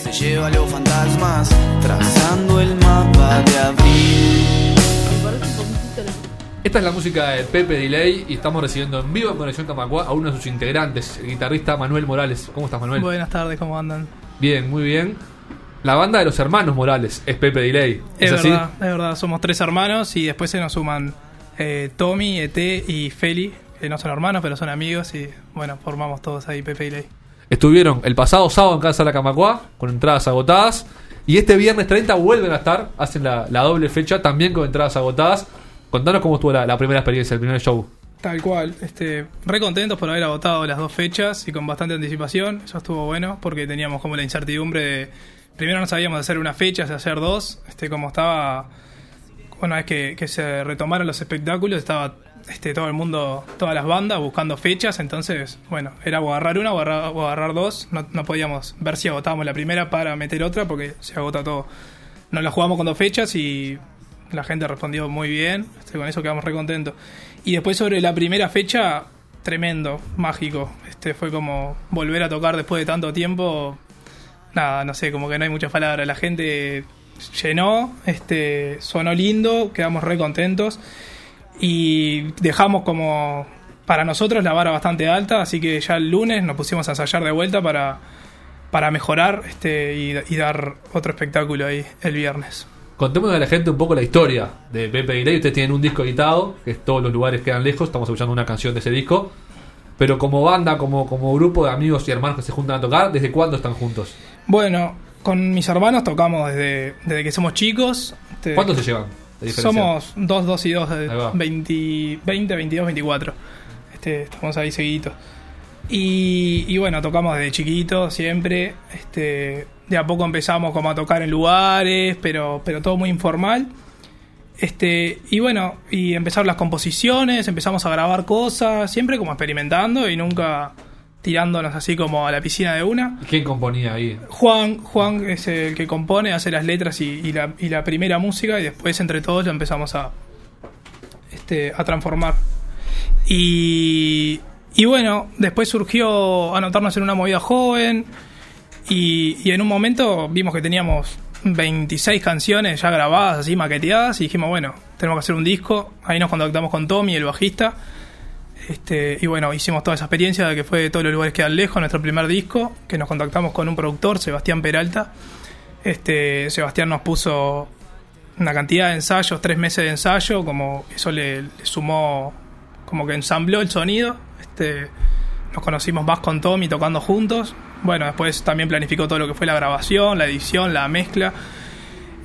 se lleva a los fantasmas, trazando el mapa de abril. Esta es la música de Pepe Delay y estamos recibiendo en vivo en Conexión Camacua a uno de sus integrantes, el guitarrista Manuel Morales. ¿Cómo estás, Manuel? Buenas tardes, ¿cómo andan? Bien, muy bien. La banda de los hermanos Morales es Pepe Delay. Es, ¿Es, así? verdad, es verdad, somos tres hermanos y después se nos suman eh, Tommy, ET y Feli, que no son hermanos, pero son amigos y bueno, formamos todos ahí Pepe y Ley. Estuvieron el pasado sábado en Casa de la Camacua con entradas agotadas y este viernes 30 vuelven a estar, hacen la, la doble fecha también con entradas agotadas. Contanos cómo estuvo la, primera experiencia, el primer show. Tal cual, este, re contentos por haber agotado las dos fechas y con bastante anticipación, eso estuvo bueno porque teníamos como la incertidumbre de, primero no sabíamos hacer una fecha, hacer dos, este, como estaba, una vez que, que se retomaron los espectáculos, estaba este, todo el mundo, todas las bandas buscando fechas, entonces, bueno, era agarrar una o agarrar, o agarrar dos, no, no podíamos ver si agotábamos la primera para meter otra porque se agota todo. Nos la jugamos con dos fechas y la gente respondió muy bien, este, con eso quedamos re contentos. Y después sobre la primera fecha, tremendo, mágico. Este fue como volver a tocar después de tanto tiempo. Nada, no sé, como que no hay muchas palabras. La gente llenó, este, sonó lindo, quedamos re contentos. Y dejamos como para nosotros la vara bastante alta, así que ya el lunes nos pusimos a ensayar de vuelta para, para mejorar este, y, y dar otro espectáculo ahí el viernes. Contémosle a la gente un poco la historia de Pepe Delay. Ustedes tienen un disco editado, que es Todos los lugares quedan lejos. Estamos escuchando una canción de ese disco. Pero como banda, como, como grupo de amigos y hermanos que se juntan a tocar, ¿desde cuándo están juntos? Bueno, con mis hermanos tocamos desde, desde que somos chicos. Este, ¿Cuántos se llevan? Somos 2, 2 y 2, Ahí va. 20, 20, 22, 24. Este, estamos ahí seguiditos. Y, y bueno, tocamos desde chiquito siempre. Este, de a poco empezamos como a tocar en lugares, pero, pero todo muy informal. Este, y bueno, y empezaron las composiciones, empezamos a grabar cosas, siempre como experimentando y nunca tirándonos así como a la piscina de una. ¿Y ¿Quién componía ahí? Juan, Juan es el que compone, hace las letras y, y la, y la primera música y después entre todos lo empezamos a, este, a transformar. Y, y bueno, después surgió anotarnos en una movida joven y, y en un momento vimos que teníamos 26 canciones ya grabadas, así maqueteadas y dijimos, bueno, tenemos que hacer un disco. Ahí nos contactamos con Tommy, el bajista. Este, y bueno, hicimos toda esa experiencia de que fue de todos los lugares que dan lejos, nuestro primer disco, que nos contactamos con un productor, Sebastián Peralta. Este, Sebastián nos puso una cantidad de ensayos, tres meses de ensayo, como eso le, le sumó, como que ensambló el sonido. Este, nos conocimos más con Tommy tocando juntos. Bueno, después también planificó todo lo que fue la grabación, la edición, la mezcla.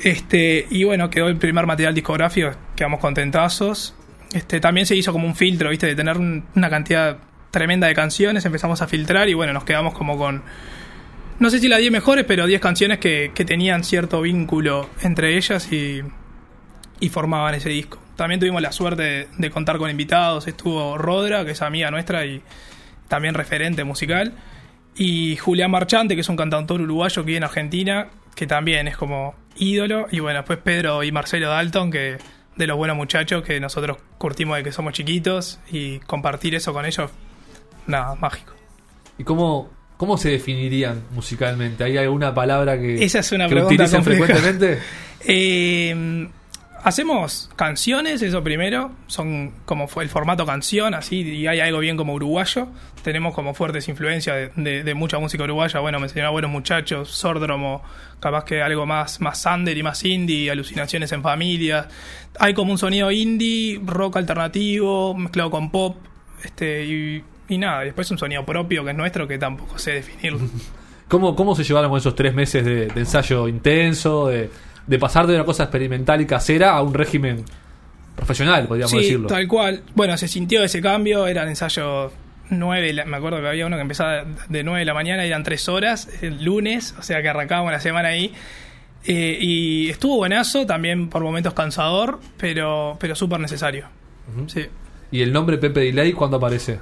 Este, y bueno, quedó el primer material discográfico, quedamos contentazos. Este, también se hizo como un filtro, ¿viste? De tener un- una cantidad tremenda de canciones, empezamos a filtrar y bueno, nos quedamos como con, no sé si las 10 mejores, pero 10 canciones que, tenían cierto vínculo entre ellas y, y formaban ese disco. También tuvimos la suerte de, de contar con invitados, estuvo Rodra, que es amiga nuestra y también referente musical, y Julián Marchante, que es un cantautor uruguayo que vive en Argentina, que también es como ídolo, y bueno, después Pedro y Marcelo Dalton, que de los buenos muchachos que nosotros curtimos de que somos chiquitos, y compartir eso con ellos, nada, mágico. ¿Y cómo, cómo se definirían musicalmente? ¿Hay alguna palabra que, Esa es una que pregunta utilizan compleja. frecuentemente? Eh, hacemos canciones, eso primero, son como el formato canción, así, y hay algo bien como uruguayo. Tenemos como fuertes influencias de, de- de mucha música uruguaya, bueno, me enseñaron buenos muchachos, Sordromo, capaz que algo más, más under y más indie, alucinaciones en familia. Hay como un sonido indie, rock alternativo, mezclado con pop, este, y, y nada, después un sonido propio que es nuestro que tampoco sé definirlo. ¿Cómo, ¿Cómo se llevaron esos tres meses de, ensayo intenso, de pasar de una cosa experimental y casera a un régimen profesional, podríamos sí, decirlo? tal cual. Bueno, se sintió ese cambio, eran ensayos 9, me acuerdo que había uno que empezaba de 9 de la mañana, eran 3 horas, el lunes, o sea que arrancábamos la semana ahí. Eh, y estuvo buenazo, también por momentos cansador, pero, pero súper necesario. Sí. ¿Y el nombre Pepe Delay cuándo aparece?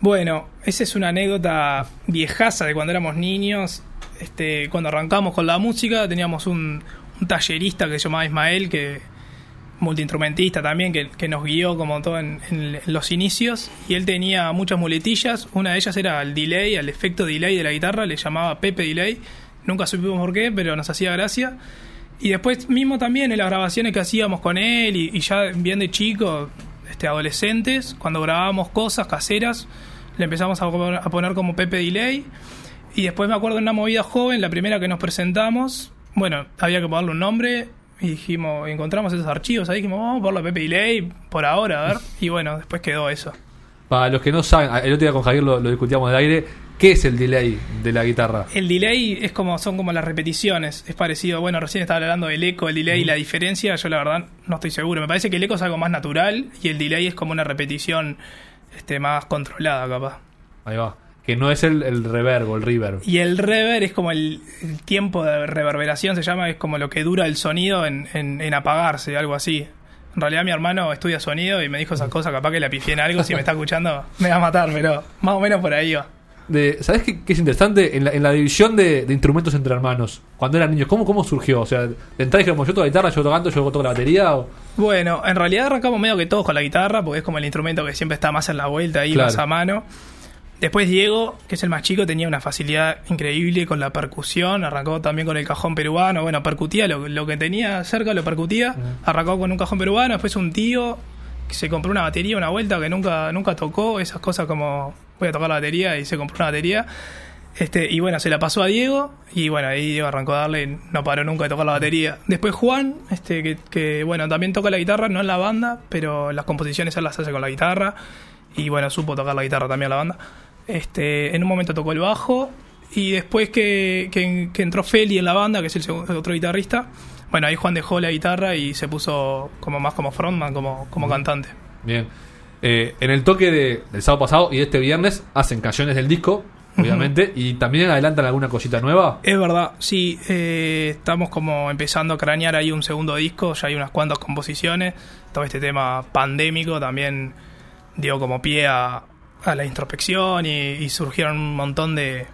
Bueno, esa es una anécdota viejaza de cuando éramos niños. Este, cuando arrancamos con la música, teníamos un, un tallerista que se llamaba Ismael, que multiinstrumentista también, que, que nos guió como todo en, los inicios. Y él tenía muchas muletillas. Una de ellas era el delay, el efecto delay de la guitarra, le llamaba Pepe Delay. Nunca supimos por qué, pero nos hacía gracia. Y después mismo también en las grabaciones que hacíamos con él y, ya bien de chico, este, adolescentes, cuando grabábamos cosas caseras, le empezamos a a poner como Pepe Delay. Y después me acuerdo en una movida joven, la primera que nos presentamos, bueno, había que ponerle un nombre y dijimos, encontramos esos archivos ahí, dijimos, vamos a ponerle Pepe Delay por ahora, a ver. Y bueno, después quedó eso. Para los que no saben, el otro día con Javier lo, lo discutíamos de aire, ¿qué es el delay de la guitarra? El delay es como son como las repeticiones, es parecido, bueno, recién estaba hablando del eco, el delay, la diferencia, yo la verdad no estoy seguro, me parece que el eco es algo más natural y el delay es como una repetición este más controlada capaz. Ahí va. Que no es el, el reverb o el reverb. Y el reverb es como el, el tiempo de reverberación, se llama, es como lo que dura el sonido en, en- en apagarse, algo así. En realidad mi hermano estudia sonido y me dijo esas cosas, capaz que le pifié en algo, si me está escuchando me va a matar, pero más o menos por ahí va. De, ¿Sabes qué, qué es interesante? En la, en la división de, de instrumentos entre hermanos, cuando eran niños, ¿cómo, cómo surgió? O sea, de entrada dijeron, yo toco la guitarra, yo toco canto, yo toco la batería. O... Bueno, en realidad arrancamos medio que todos con la guitarra, porque es como el instrumento que siempre está más en la vuelta ahí, Claro. más a mano. Después Diego, que es el más chico, tenía una facilidad increíble con la percusión, arrancó también con el cajón peruano, bueno, percutía lo, lo que tenía cerca, lo percutía, arrancó con un cajón peruano, después un tío que se compró una batería una vuelta que nunca, nunca tocó, esas cosas como voy a tocar la batería y se compró una batería. Este, y bueno, se la pasó a Diego y bueno, ahí Diego arrancó a darle y no paró nunca de tocar la batería. Después Juan, este, que, que, bueno, también toca la guitarra, no en la banda, pero las composiciones él las hace con la guitarra y bueno, supo tocar la guitarra también la banda. Este, en un momento tocó el bajo y después que, que, que entró Feli en la banda, que es el segundo, otro guitarrista, bueno, ahí Juan dejó la guitarra y se puso como más como frontman, como, como cantante. Bien. Eh, en el toque de- del sábado pasado y de este viernes hacen canciones del disco, obviamente, y también adelantan alguna cosita nueva. Es verdad, sí, eh, estamos como empezando a cranear ahí un segundo disco, ya hay unas cuantas composiciones, todo este tema pandémico también dio como pie a, a la introspección y, y surgieron un montón de,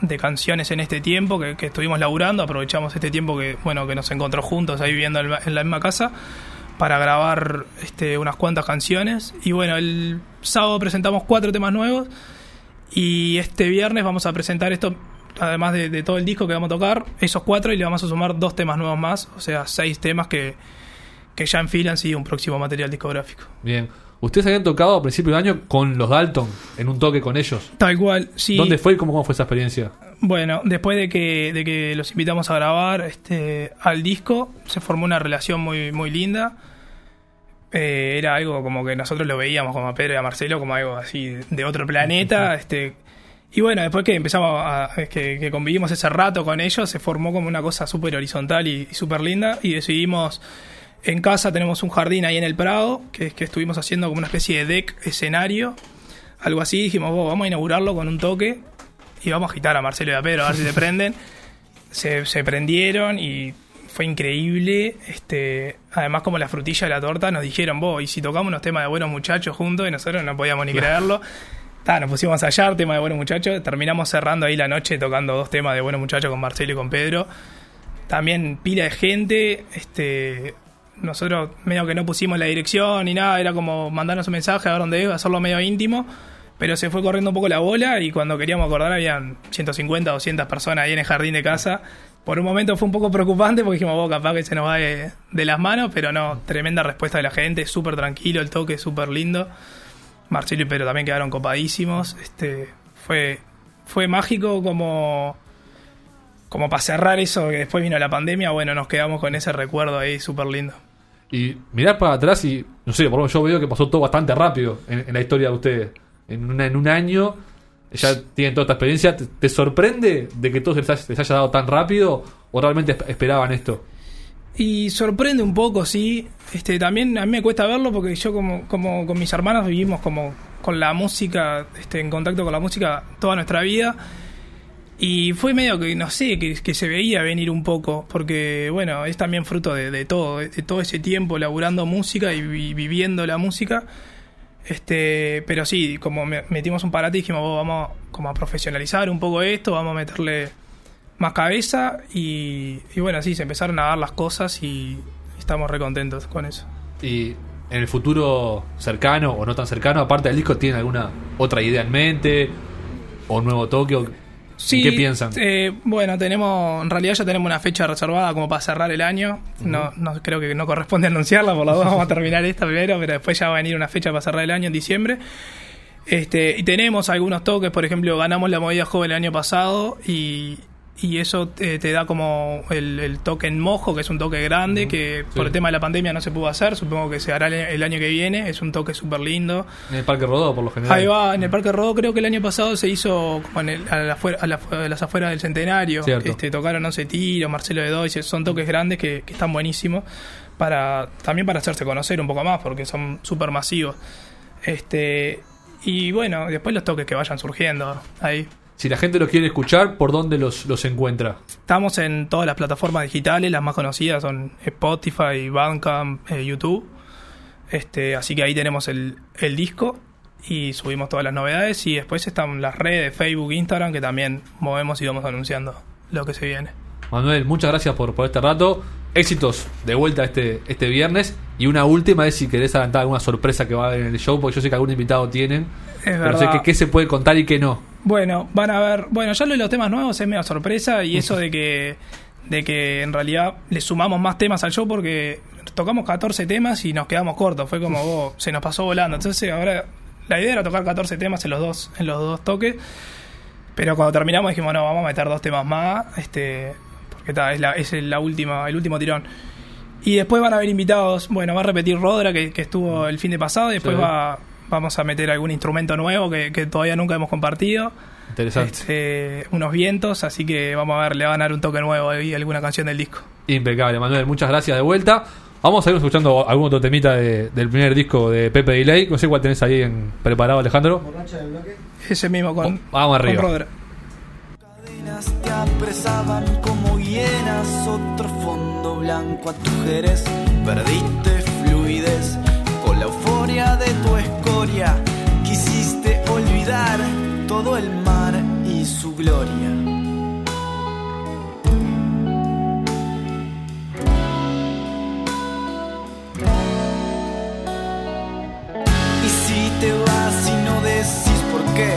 de canciones en este tiempo que, que estuvimos laburando, aprovechamos este tiempo que bueno que nos encontró juntos ahí viviendo en la- misma casa para grabar este, unas cuantas canciones y bueno, el sábado presentamos cuatro temas nuevos y este viernes vamos a presentar esto, además de, de todo el disco que vamos a tocar, esos cuatro y le vamos a sumar dos temas nuevos más, o sea, seis temas que, que ya enfilan sí un próximo material discográfico. Bien. Ustedes habían tocado a principio de año con los Dalton, en un toque con ellos. Tal cual, sí. ¿Dónde fue y cómo, cómo fue esa experiencia? Bueno, después de que, de que los invitamos a grabar este, al disco, se formó una relación muy, muy linda. Eh, era algo como que nosotros lo veíamos como a Pedro y a Marcelo como algo así de otro planeta. este Y bueno, después que empezamos a. que, que convivimos ese rato con ellos, se formó como una cosa súper horizontal y, y súper linda. Y decidimos. En casa tenemos un jardín ahí en el Prado, que, que estuvimos haciendo como una especie de deck escenario. Algo así, dijimos, "Vos, vamos a inaugurarlo con un toque y vamos a agitar a Marcelo y a Pedro a ver si se prenden. Se, se prendieron y fue increíble. Este, además, como la frutilla de la torta, nos dijeron, vos, y si tocamos unos temas de buenos muchachos juntos, y nosotros no podíamos ni creerlo. Ta, nos pusimos a hallar temas de buenos muchachos. Terminamos cerrando ahí la noche tocando dos temas de buenos muchachos con Marcelo y con Pedro. También pila de gente. Este, nosotros medio que no pusimos la dirección ni nada, era como mandarnos un mensaje a ver dónde es, hacerlo medio íntimo. Pero se fue corriendo un poco la bola y cuando queríamos acordar habían 150, 200 personas ahí en el jardín de casa. Por un momento fue un poco preocupante porque dijimos, vos, capaz que se nos va de, de las manos, pero no, tremenda respuesta de la gente, súper tranquilo, el toque súper lindo. Marcelo y Pedro también quedaron copadísimos. Este, fue, fue mágico como, como para cerrar eso, que después vino la pandemia, bueno, nos quedamos con ese recuerdo ahí súper lindo. Y mirar para atrás y, no sé, por lo menos yo veo que pasó todo bastante rápido en, la historia de ustedes. En, una- en un año ya tienen toda esta experiencia. ¿Te, sorprende de que todo se les haya, les haya dado tan rápido o realmente esp- esperaban esto? Y sorprende un poco, sí. Este, también a mí me cuesta verlo porque yo como, como con mis hermanos vivimos como con la música, este, en contacto con la música toda nuestra vida. Y fue medio que, no sé, que, que se veía venir un poco, porque bueno, es también fruto de, todo, de todo ese tiempo laburando música y vi- viviendo la música. Este, pero sí, como me- metimos un parate y dijimos, "Vos, vamos como a profesionalizar un poco esto, vamos a meterle más cabeza y, y bueno, sí, se empezaron a dar las cosas y estamos recontentos con eso. Y en el futuro cercano o no tan cercano, aparte del disco, ¿tienen alguna otra idea en mente? ¿O un nuevo toque? Sí, ¿Qué piensan? eh, bueno, tenemos, en realidad ya tenemos una fecha reservada como para cerrar el año. No, no creo que no corresponde anunciarla, por la duda vamos a terminar esta primero, pero después ya va a venir una fecha para cerrar el año en diciembre. Este, y tenemos algunos toques, por ejemplo, ganamos la movida joven el año pasado y, y eso eh, te da como el, el toque en mojo, que es un toque grande, que por el tema de la pandemia no se pudo hacer, supongo que se hará el, el año que viene, es un toque súper lindo. En el Parque Rodó, por lo general. Ahí va, en el Parque Rodó creo que el año pasado se hizo como en el- a, la afuera- a la- a las afueras del Centenario. Cierto. Este, tocaron No se tiro, Marcelo de Doy, son toques grandes que, que están buenísimos para también para hacerse conocer un poco más porque son súper masivos. Este, y bueno, después los toques que vayan surgiendo ahí. Si la gente lo quiere escuchar, ¿por dónde los, los encuentra? Estamos en todas las plataformas digitales, las más conocidas son Spotify, Bandcamp, eh, YouTube. Este, así que ahí tenemos el, el disco y subimos todas las novedades y después están las redes, Facebook, Instagram, que también movemos y vamos anunciando lo que se viene. Manuel, muchas gracias por, por este rato. Éxitos de vuelta este, este viernes. Y una última es si querés adelantar alguna sorpresa que va a haber en el show, porque yo sé que algún invitado tienen. Es pero sé verdad. que qué se puede contar y qué no. Bueno, van a ver, bueno, ya lo de los temas nuevos es medio sorpresa y eso de que de que en realidad le sumamos más temas al show porque tocamos 14 temas y nos quedamos cortos, fue como oh, se nos pasó volando. Entonces, ahora la idea era tocar 14 temas en los dos en los dos toques. Pero cuando terminamos dijimos, no, vamos a meter dos temas más, este porque ta, es la es la última el último tirón. Y después van a haber invitados, bueno, va a repetir Rodra que, que estuvo el fin de pasado y después Sí. va vamos a meter algún instrumento nuevo que, que todavía nunca hemos compartido. Interesante. Este, unos vientos, así que vamos a ver, le van a dar un toque nuevo ahí, alguna canción del disco. Impecable, Manuel. Muchas gracias de vuelta. Vamos a ir escuchando algún otro temita de- del primer disco de Pepe Delay. No sé cuál tenés ahí en, preparado, Alejandro. Ese mismo con, Oh, vamos arriba. con cadenas te apresaban como hienas, otro fondo blanco a tu jerez. Perdiste fluidez la euforia de tu escoria. Quisiste olvidar todo el mar y su gloria. Y si te vas y no decís por qué,